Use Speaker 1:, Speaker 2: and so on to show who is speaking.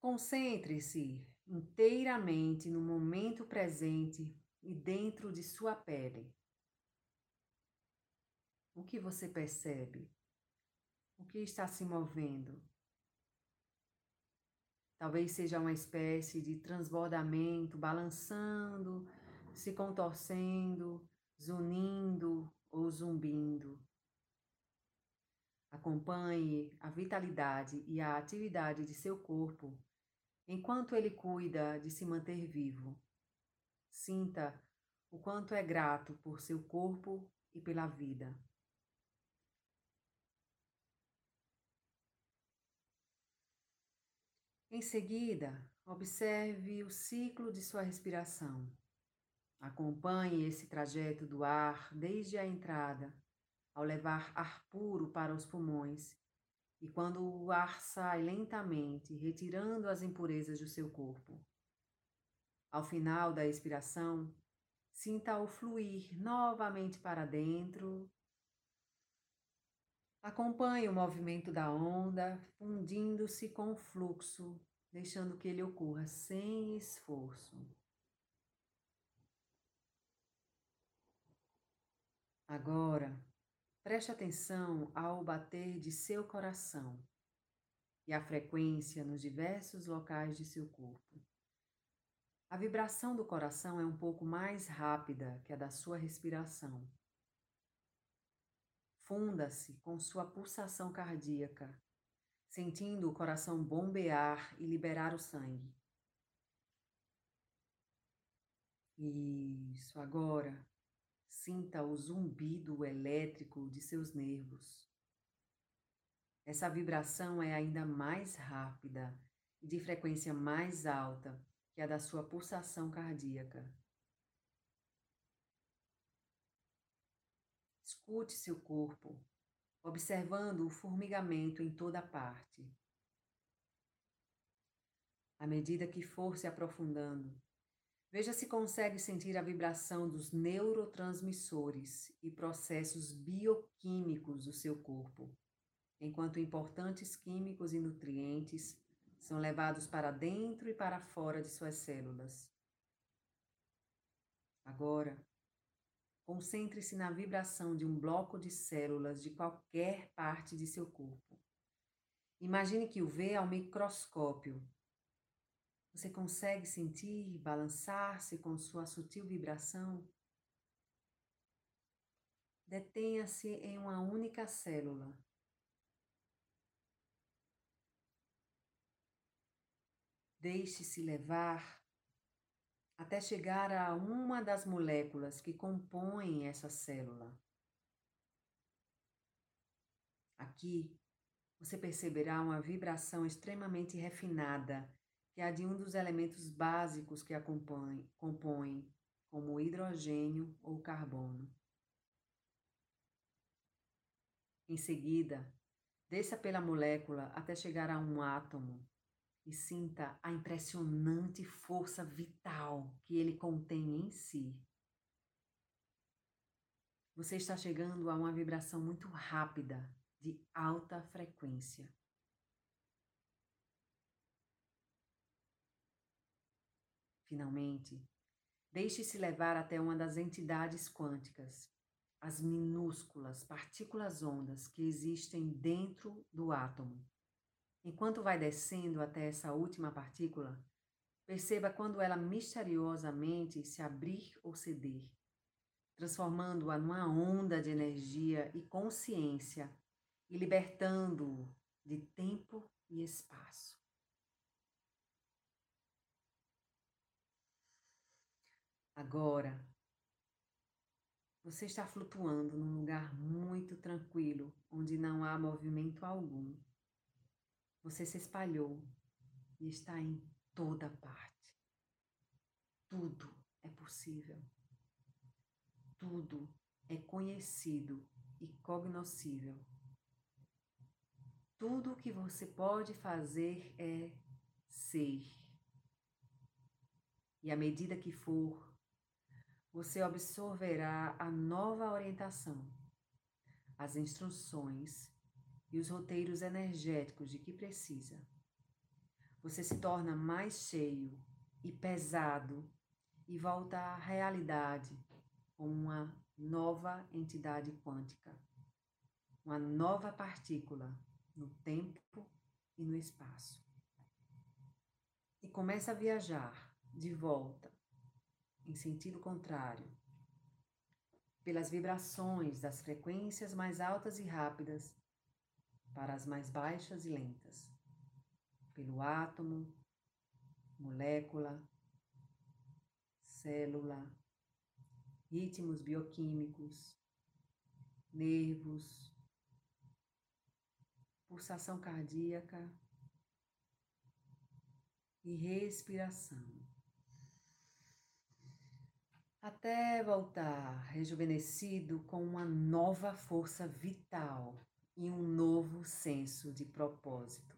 Speaker 1: Concentre-se inteiramente no momento presente e dentro de sua pele. O que você percebe? O que está se movendo? Talvez seja uma espécie de transbordamento, balançando, se contorcendo, zunindo ou zumbindo. Acompanhe a vitalidade e a atividade de seu corpo enquanto ele cuida de se manter vivo. Sinta o quanto é grato por seu corpo e pela vida. Em seguida, observe o ciclo de sua respiração. Acompanhe esse trajeto do ar desde a entrada, ao levar ar puro para os pulmões, e quando o ar sai lentamente, retirando as impurezas do seu corpo. Ao final da expiração, sinta-o fluir novamente para dentro. Acompanhe o movimento da onda, fundindo-se com o fluxo, deixando que ele ocorra sem esforço. Agora, preste atenção ao bater de seu coração e à frequência nos diversos locais de seu corpo. A vibração do coração é um pouco mais rápida que a da sua respiração. Funda-se com sua pulsação cardíaca, sentindo o coração bombear e liberar o sangue. Isso, agora sinta o zumbido elétrico de seus nervos. Essa vibração é ainda mais rápida e de frequência mais alta que a da sua pulsação cardíaca. Escute seu corpo, observando o formigamento em toda parte. À medida que for se aprofundando, veja se consegue sentir a vibração dos neurotransmissores e processos bioquímicos do seu corpo, enquanto importantes químicos e nutrientes são levados para dentro e para fora de suas células. Agora, concentre-se na vibração de um bloco de células de qualquer parte de seu corpo. Imagine que o vê ao microscópio. Você consegue sentir balançar-se com sua sutil vibração? Detenha-se em uma única célula Deixe-se levar até chegar a uma das moléculas que compõem essa célula. Aqui você perceberá uma vibração extremamente refinada, é a de um dos elementos básicos que a compõem, como hidrogênio ou carbono. Em seguida, desça pela molécula até chegar a um átomo, e sinta a impressionante força vital que ele contém em si. Você está chegando a uma vibração muito rápida, de alta frequência. Finalmente, deixe-se levar até uma das entidades quânticas, as minúsculas partículas ondas que existem dentro do átomo. Enquanto vai descendo até essa última partícula, perceba quando ela misteriosamente se abrir ou ceder, transformando-a numa onda de energia e consciência e libertando-o de tempo e espaço. Agora, você está flutuando num lugar muito tranquilo, onde não há movimento algum. Você se espalhou e está em toda parte. Tudo é possível. Tudo é conhecido e cognoscível. Tudo o que você pode fazer é ser. E à medida que for, você absorverá a nova orientação, as instruções e os roteiros energéticos de que precisa. você se torna mais cheio e pesado e volta à realidade como uma nova entidade quântica, uma nova partícula no tempo e no espaço. E começa a viajar de volta em sentido contrário, pelas vibrações das frequências mais altas e rápidas para as mais baixas e lentas, pelo átomo, molécula, célula, ritmos bioquímicos, nervos, pulsação cardíaca e respiração até voltar rejuvenescido com uma nova força vital e um novo senso de propósito.